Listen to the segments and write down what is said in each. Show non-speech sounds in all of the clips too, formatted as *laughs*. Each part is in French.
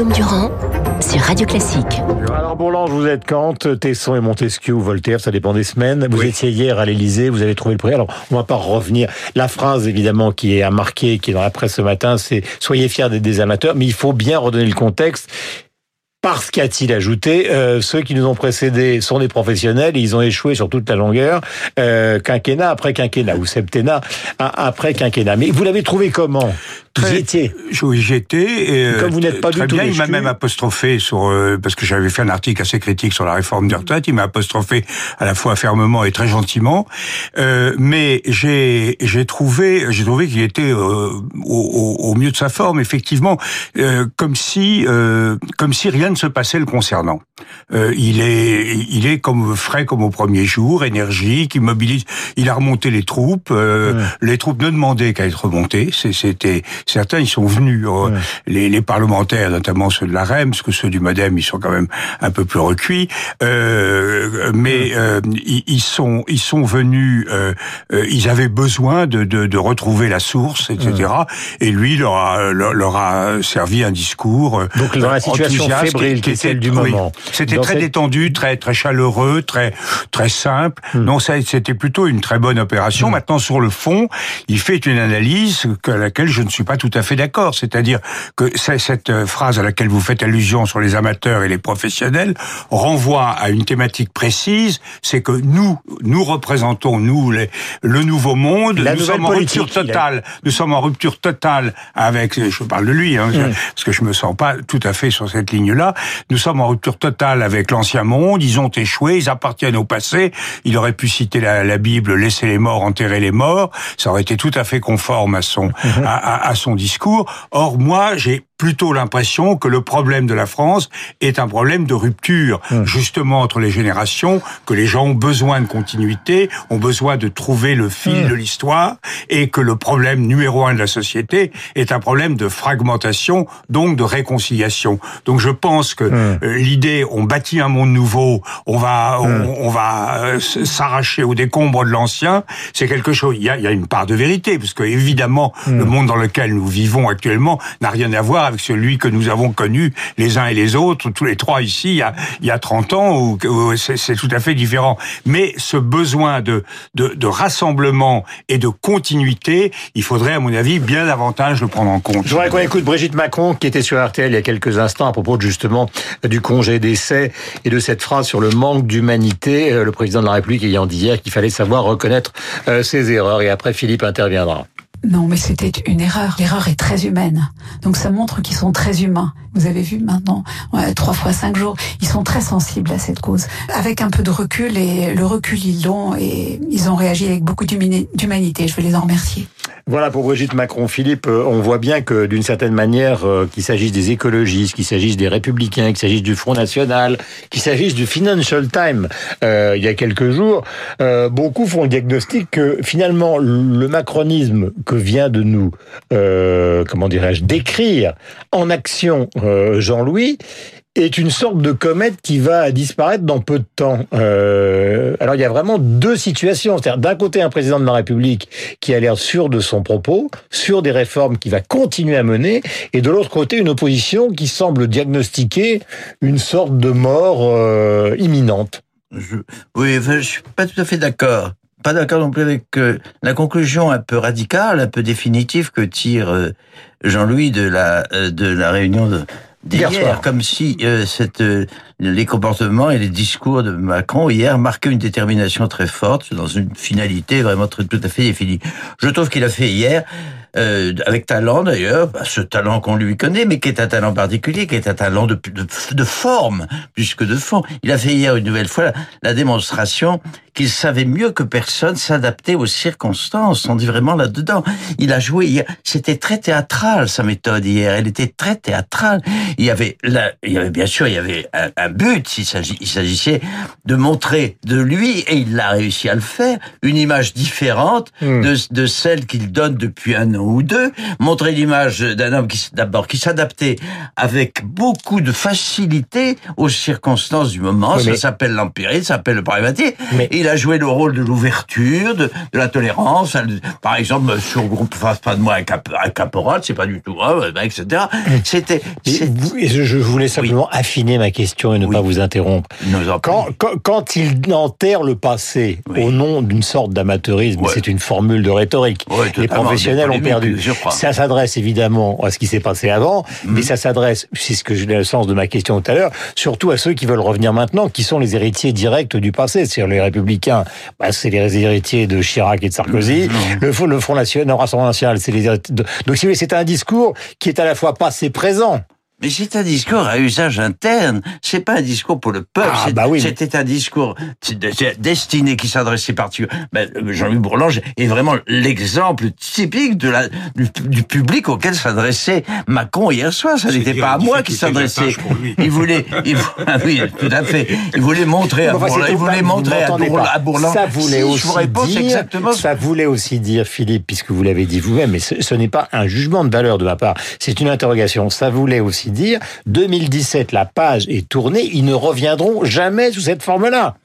Guillaume Durand sur Radio Classique. Alors Bourlange, vous êtes Kant, Tesson et Montesquieu ou Voltaire, ça dépend des semaines. Vous étiez hier à l'Elysée, vous avez trouvé le prix. Alors on va pas revenir. La phrase évidemment qui est à marquer, qui est dans la presse ce matin, c'est soyez fiers des, des amateurs, mais il faut bien redonner le contexte. Parce qu'a-t-il ajouté, euh, ceux qui nous ont précédés sont des professionnels et ils ont échoué sur toute la longueur, euh, quinquennat après quinquennat ou septennat après quinquennat. Mais vous l'avez trouvé comment? Très, étiez Oui, j'y étais. Et, euh, Comme vous n'êtes pas très du tout bien, il m'a même apostrophé sur euh, parce que j'avais fait un article assez critique sur la réforme des retraites. Il m'a apostrophé à la fois fermement et très gentiment. Euh, mais j'ai j'ai trouvé j'ai trouvé qu'il était euh, au, au, mieux de sa forme, effectivement, euh, comme si euh, comme si rien ne se passait le concernant. Euh, il est il est comme frais comme au premier jour, énergique, il mobilise, il a remonté les troupes. euh, Ouais. Les troupes ne demandaient qu'à être remontées. C'était certains, ils sont venus. euh, Ouais. les, les parlementaires, notamment ceux de la REM, parce que ceux du MoDem, ils sont quand même un peu plus recuits. Euh, mais euh, ils, ils sont ils sont venus. euh, euh, ils avaient besoin de, de, de retrouver la source, etc. Et lui leur a, leur, leur a servi un discours. euh, Donc, dans la situation fébrile qui celle du oui, moment. C'était très cette- détendu, très très chaleureux, très très simple. Hmm. Non, ça c'était plutôt une très bonne opération. Maintenant sur le fond, il fait une analyse à laquelle je ne suis pas tout à fait d'accord. C'est-à-dire que cette euh, phrase à laquelle vous faites allusion sur les amateurs et les professionnels renvoie à une thématique précise. C'est que nous nous représentons nous les, le nouveau monde. La nous sommes en rupture totale. Nous sommes en rupture totale avec. Je parle de lui, hein, parce que je me sens pas tout à fait sur cette ligne-là. Nous sommes en rupture totale avec l'ancien monde. Ils ont échoué. Ils appartiennent au passé. Il aurait pu citer la, la Bible, laisser les morts, enterrer les morts. Ça aurait été tout à fait conforme à son à, à- à son discours. Or, moi, j'ai plutôt l'impression que le problème de la France est un problème de rupture, justement entre les générations, que les gens ont besoin de continuité, ont besoin de trouver le fil de l'histoire, et que le problème numéro un de la société est un problème de fragmentation, donc de réconciliation. Donc je pense que euh, l'idée, on bâtit un monde nouveau, on va, on, on va euh, s'arracher au décombre de l'ancien, c'est quelque chose. Il y a, il y a une part de vérité, parce que évidemment, le monde dans lequel nous vivons actuellement n'a rien à voir avec celui que nous avons connu les uns et les autres, tous les trois ici, il y a, il y a 30 ans, c'est tout à fait différent. Mais ce besoin de, de, rassemblement et de continuité, il faudrait, à mon avis, bien davantage le prendre en compte. Je voudrais qu'on écoute Brigitte Macron qui était sur RTL il y a quelques instants à propos justement du congé d'essai et de cette phrase sur le manque d'humanité. Euh, Le président de la République ayant dit hier qu'il fallait savoir reconnaître euh, ses erreurs. Et après, Philippe interviendra. Non, mais c'était une erreur. L'erreur est très humaine. Donc ça montre qu'ils sont très humains. Vous avez vu maintenant, trois fois cinq jours, ils sont très sensibles à cette cause. Avec un peu de recul, et le recul ils l'ont, et ils ont réagi avec beaucoup d'humani- d'humanité. Je veux les en remercier. Voilà pour Brigitte Macron. Philippe, euh, on voit bien que d'une certaine manière, euh, qu'il s'agisse des écologistes, qu'il s'agisse des républicains, qu'il s'agisse du Front National, qu'il s'agisse du Financial Times, euh, il y a quelques jours, euh, beaucoup font le diagnostic que finalement le macronisme que vient de nous, euh, comment dirais-je, décrire en action euh, Jean-Louis, est une sorte de comète qui va disparaître dans peu de temps. Euh, alors il y a vraiment deux situations. C'est-à-dire d'un côté un président de la République qui a l'air sûr de son propos, sûr des réformes qu'il va continuer à mener, et de l'autre côté une opposition qui semble diagnostiquer une sorte de mort euh, imminente. Je, oui, enfin, je suis pas tout à fait d'accord. Pas d'accord non plus avec euh, la conclusion un peu radicale, un peu définitive que tire euh, Jean-Louis de la euh, de la réunion de d'hier, comme si euh, cette euh, les comportements et les discours de Macron hier marquaient une détermination très forte dans une finalité vraiment très, tout à fait définie. Je trouve qu'il a fait hier euh, avec talent d'ailleurs, bah, ce talent qu'on lui connaît, mais qui est un talent particulier, qui est un talent de, de, de forme plus que de fond. Il a fait hier une nouvelle fois la, la démonstration qu'il savait mieux que personne s'adapter aux circonstances. On dit vraiment là-dedans. Il a joué hier. C'était très théâtral sa méthode hier. Elle était très théâtrale. Il y avait là, il y avait bien sûr, il y avait un, un but. Il s'agissait de montrer de lui et il a réussi à le faire une image différente Hmm. de, de celle qu'il donne depuis un an ou deux. Montrer l'image d'un homme qui d'abord qui s'adaptait avec beaucoup de facilité aux circonstances du moment. Oui, ça s'appelle l'empirisme, ça s'appelle le pragmatisme. Mais- Et il a joué le rôle de l'ouverture, de, de la tolérance. Par exemple, sur le groupe Fasse pas de moi un, cap, un caporal, c'est pas du tout, hein, etc. *laughs* C'était. Je voulais simplement affiner ma question et ne Oui. pas vous interrompre. Quand, quand, quand il enterre le passé Oui. au nom d'une sorte d'amateurisme, Ouais. c'est une formule de rhétorique. Ouais, Les professionnels ont perdu. Ça s'adresse évidemment à ce qui s'est passé avant, Mhm. mais ça s'adresse, c'est ce que j'ai le sens de ma question tout à l'heure, surtout à ceux qui veulent revenir maintenant, qui sont les héritiers directs du passé. C'est-à-dire les républicains, bah, c'est les héritiers de Chirac et de Sarkozy. Le, Front- le Front National, le Rassemblement National, c'est les héritiers de... Donc si vous voulez, c'est un discours qui est à la fois passé présent. Mais c'est un discours à usage interne. C'est pas un discours pour le peuple. Ah, bah oui. C'était un discours destiné qui s'adressait particulièrement. Ben, Jean-Louis Bourlange est vraiment l'exemple typique de la du, du public auquel s'adressait Macron hier soir. Ça n'était pas à moi qui s'adressait. Il voulait, il, *laughs* ah oui, tout à fait. Il voulait montrer à Bourlange, il voulait montrer à, Bourlange. Ça voulait Si, aussi je vous réponds dire, exactement. ça voulait aussi dire, Philippe, puisque vous l'avez dit vous-même, mais ce, ce n'est pas un jugement de valeur de ma part, c'est une interrogation. Ça voulait aussi dire, 2017, la page est tournée, ils ne reviendront jamais sous cette forme-là.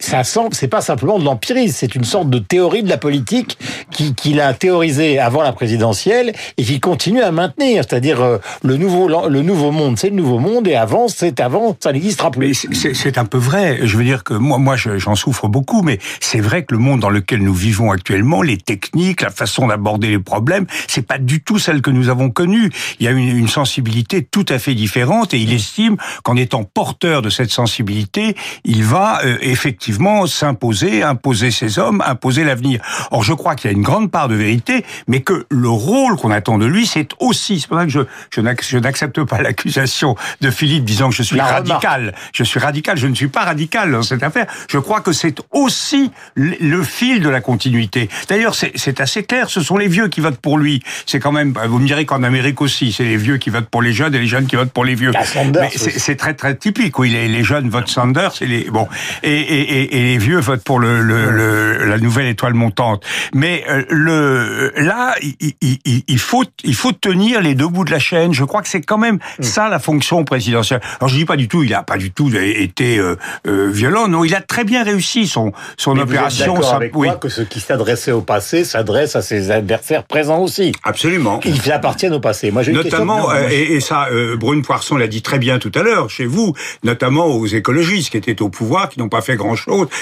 Ça c'est pas simplement de l'empirisme, c'est une sorte de théorie de la politique qui- qu'il a théorisé avant la présidentielle et qui continue à maintenir. C'est-à-dire euh, le nouveau, le nouveau monde, c'est le nouveau monde et avant, c'est avant, ça n'existera plus. c'est- un peu vrai. Je veux dire que moi, moi, je- j'en souffre beaucoup, mais c'est vrai que le monde dans lequel nous vivons actuellement, les techniques, la façon d'aborder les problèmes, c'est pas du tout celle que nous avons connue. Il y a une, une sensibilité tout à fait différente, et il estime qu'en étant porteur de cette sensibilité, il va euh, effectivement s'imposer, imposer ses hommes, imposer l'avenir. Or, je crois qu'il y a une grande part de vérité, mais que le rôle qu'on attend de lui, c'est aussi. C'est pour ça que je, je n'ac- je n'accepte pas l'accusation de Philippe disant que je suis La remarque. radical. Je suis radical, je ne suis pas radical dans cette affaire. Je crois que c'est aussi le fil de la continuité. D'ailleurs, c'est assez clair, ce sont les vieux qui votent pour lui. C'est quand même, vous me direz qu'en Amérique aussi, c'est les vieux qui votent pour les jeunes et les jeunes qui votent pour les vieux. Mais c'est très très typique. Oui, les, les jeunes votent Sanders et les bon et, et, et, et les vieux votent pour le, le, le- la nouvelle étoile montante. Mais euh, le là, il, il- il- il faut il faut tenir les deux bouts de la chaîne. Je crois que c'est quand même ça la fonction présidentielle. Alors je dis pas du tout, il a pas du tout été euh, euh, violent. Non, il a très bien réussi son son Mais vous êtes opération. ça- avec oui, moi que ce qui s'adressait au passé s'adresse à ses adversaires présents aussi. absolument. Ils appartiennent au passé. Moi, j'ai une Notamment, euh, et, et ça, Brune Poisson l'a dit très bien tout à l'heure, chez vous, notamment aux écologistes qui étaient au pouvoir, qui n'ont pas fait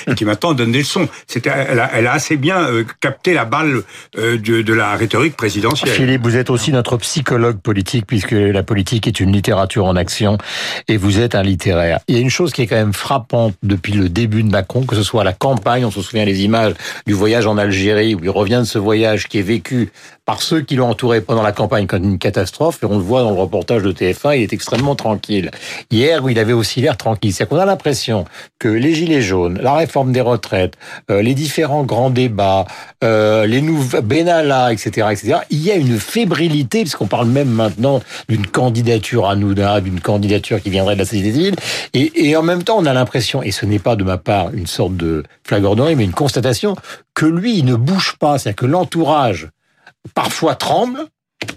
et qui maintenant donnent des leçons. C'était, elle, a, assez bien euh, capté la balle euh, de, de la rhétorique présidentielle. Philippe, vous êtes aussi notre psychologue politique, puisque la politique est une littérature en action, et vous êtes un littéraire. Il y a une chose qui est quand même frappante depuis le début de Macron, que ce soit à la campagne, on se souvient les images du voyage en Algérie, où il revient de ce voyage qui est vécu par ceux qui l'ont entouré pendant la campagne comme une catastrophe, et on le voit dans le reportage de TF1, il est extrêmement tranquille. Hier, il avait aussi l'air tranquille, c'est qu'on a l'impression que les gilets jaunes, la réforme des retraites, euh, les différents grands débats, euh, les nouveaux Benalla, etc., etc., il y a une fébrilité, puisqu'on parle même maintenant d'une candidature à Nouda, d'une candidature qui viendrait de la société civile, et, et en même temps, on a l'impression, et ce n'est pas de ma part une sorte de flagornerie, mais une constatation, que lui, il ne bouge pas, c'est-à-dire que l'entourage, parfois tremble,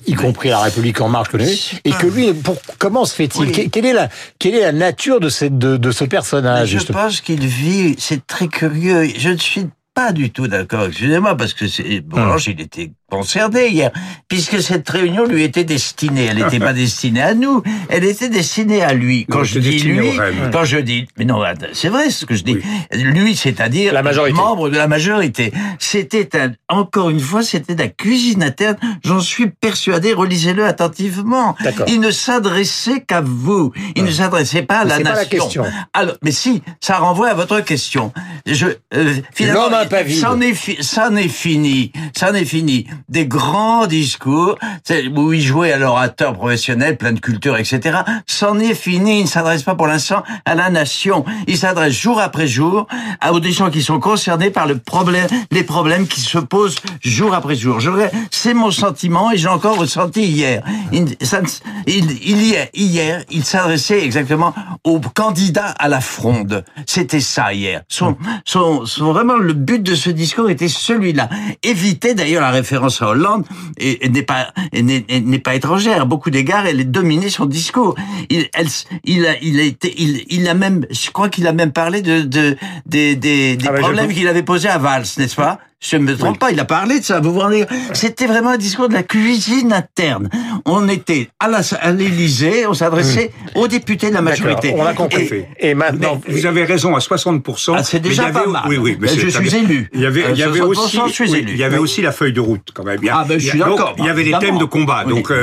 y compris la République en marche, que et que lui, pour, comment se fait-il? Oui. Quelle, est la, quelle est la nature de, cette, de, de ce personnage je justement? pense qu'il vit, c'est très curieux. Je ne suis pas du tout d'accord, excusez-moi, parce que c'est, Bourlange, il était concerné hier, puisque cette réunion lui était destinée. Elle n'était *laughs* pas destinée à nous, elle était destinée à lui. Quand Non, je dis lui, quand je dis, mais non, c'est vrai ce que je dis. Lui, c'est-à-dire La majorité. membre de la majorité. C'était un, encore une fois, c'était de la cuisine interne. J'en suis persuadé. Relisez-le attentivement. Il ne s'adressait qu'à vous. Il ne s'adressait pas à Mais la c'est pas nation. la question. Alors, mais si, ça renvoie à votre question. Je, euh, finalement, vide. c'en est, fi- est fini, c'en est fini. Des grands discours, où il jouait à l'orateur professionnel, plein de culture, etc. C'en est fini. Il ne s'adresse pas pour l'instant à la nation. Il s'adresse jour après jour à des gens qui sont concernés par le problème, les problèmes qui se posent jour après jour. C'est mon sentiment et j'ai encore ressenti hier. Il, y est, hier, il s'adressait exactement aux candidats à la fronde. C'était ça hier. Son, vraiment le but de ce discours était celui-là. Éviter d'ailleurs la référence à Hollande n'est pas n'est pas étrangère. À beaucoup d'égards, elle est dominée son discours. Il, elle, il a il a été il, il a même je crois qu'il a même parlé de, de des des, des Ah bah, je problèmes qu'il avait posés à Valls, n'est-ce pas? Je ne me trompe pas, il a parlé de ça. Vous vous rendez C'était vraiment un discours de la cuisine interne. On était à l'Élysée, on s'adressait aux députés de la majorité. On a compris. Et- Et, maintenant, Vous avez raison à 60%. Ah, c'est mais déjà il y avait- pas mal. Oui, oui. Mais je suis élu. Il y avait, il y avait 60%, aussi, je suis oui, élu. il y avait Oui. aussi la feuille de route quand même. Il y a- Ah, ben, je suis d'accord, Il y avait les évidemment. thèmes de combat. Donc euh,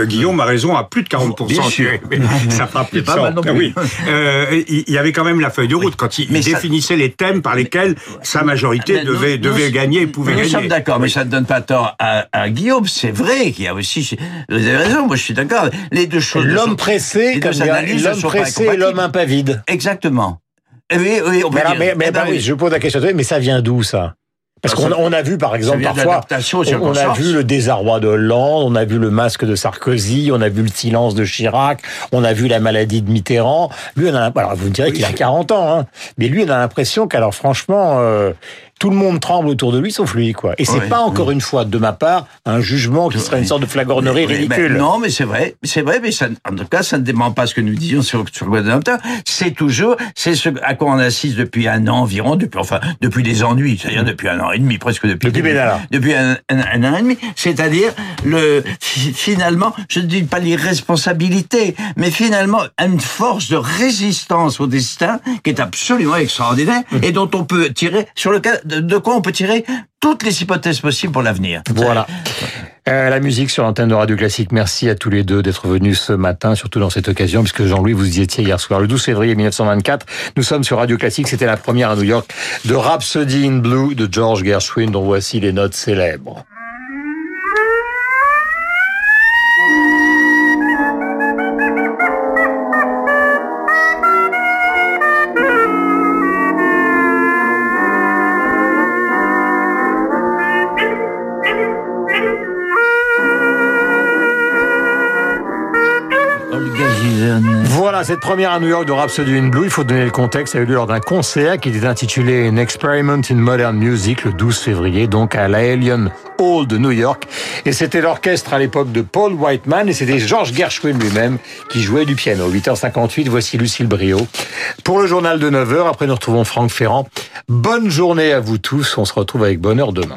euh, Guillaume a raison à plus de 40%. Bien sûr. Mais Ça fera plus de pas 100. mal non plus. Oui. Euh, il y avait quand même la feuille de route quand il Mais définissait les thèmes par lesquels sa majorité Mais nous- devait, devait gagner pouvait Nous gagner. sommes d'accord, mais ça ne donne pas tort à, à Guillaume. C'est vrai qu'il y a aussi. Vous avez raison, moi je suis d'accord. Les deux choses. l'homme pressé, l'homme pressé et l'homme impavide. Exactement. Eh oui, oui, on peut Mais, dire. mais, mais Eh ben bah oui, oui. je pose la question, mais ça vient d'où ça? Parce qu'on on a vu par exemple parfois, l'adaptation aux on, on a vu le désarroi de Hollande, on a vu le masque de Sarkozy, on a vu le silence de Chirac, on a vu la maladie de Mitterrand. Lui, on a, alors vous me direz qu'il a 40 ans, hein, mais lui, on a l'impression qu'alors franchement, euh, tout le monde tremble autour de lui, sauf lui, quoi. Et c'est pas encore une fois, de ma part, un jugement qui serait une sorte de flagornerie ridicule. mais non, mais c'est vrai, c'est vrai, mais ça, en tout cas, ça ne dément pas ce que nous disions sur, sur le Guadeloupe. C'est toujours, c'est ce à quoi on assiste depuis un an environ, depuis, enfin, depuis les ennuis, c'est-à-dire depuis un an et demi, presque depuis. Depuis le. Depuis un, un- un an et demi. C'est-à-dire, le, fi- finalement, je ne dis pas l'irresponsabilité, mais finalement, une force de résistance au destin qui est absolument extraordinaire et dont on peut tirer, sur lequel, de, quoi on peut tirer toutes les hypothèses possibles pour l'avenir. Voilà. Euh, la musique sur l'antenne de Radio Classique. Merci à tous les deux d'être venus ce matin, surtout dans cette occasion, puisque Jean-Louis, vous y étiez hier soir, le 12 février 1924. Nous sommes sur Radio Classique. C'était la première à New York de Rhapsody in Blue de George Gershwin, dont voici les notes célèbres. Cette première à New York de Rhapsody in Blue, il faut donner le contexte, a eu lieu lors d'un concert qui était intitulé An Experiment in Modern Music le 12 février, donc à la Alien Hall de New York. Et c'était l'orchestre à l'époque de Paul Whiteman et c'était George Gershwin lui-même qui jouait du piano. 8h58, voici Lucille Brio. Pour le journal de 9h, après nous retrouvons Franck Ferrand. Bonne journée à vous tous, on se retrouve avec bonheur demain.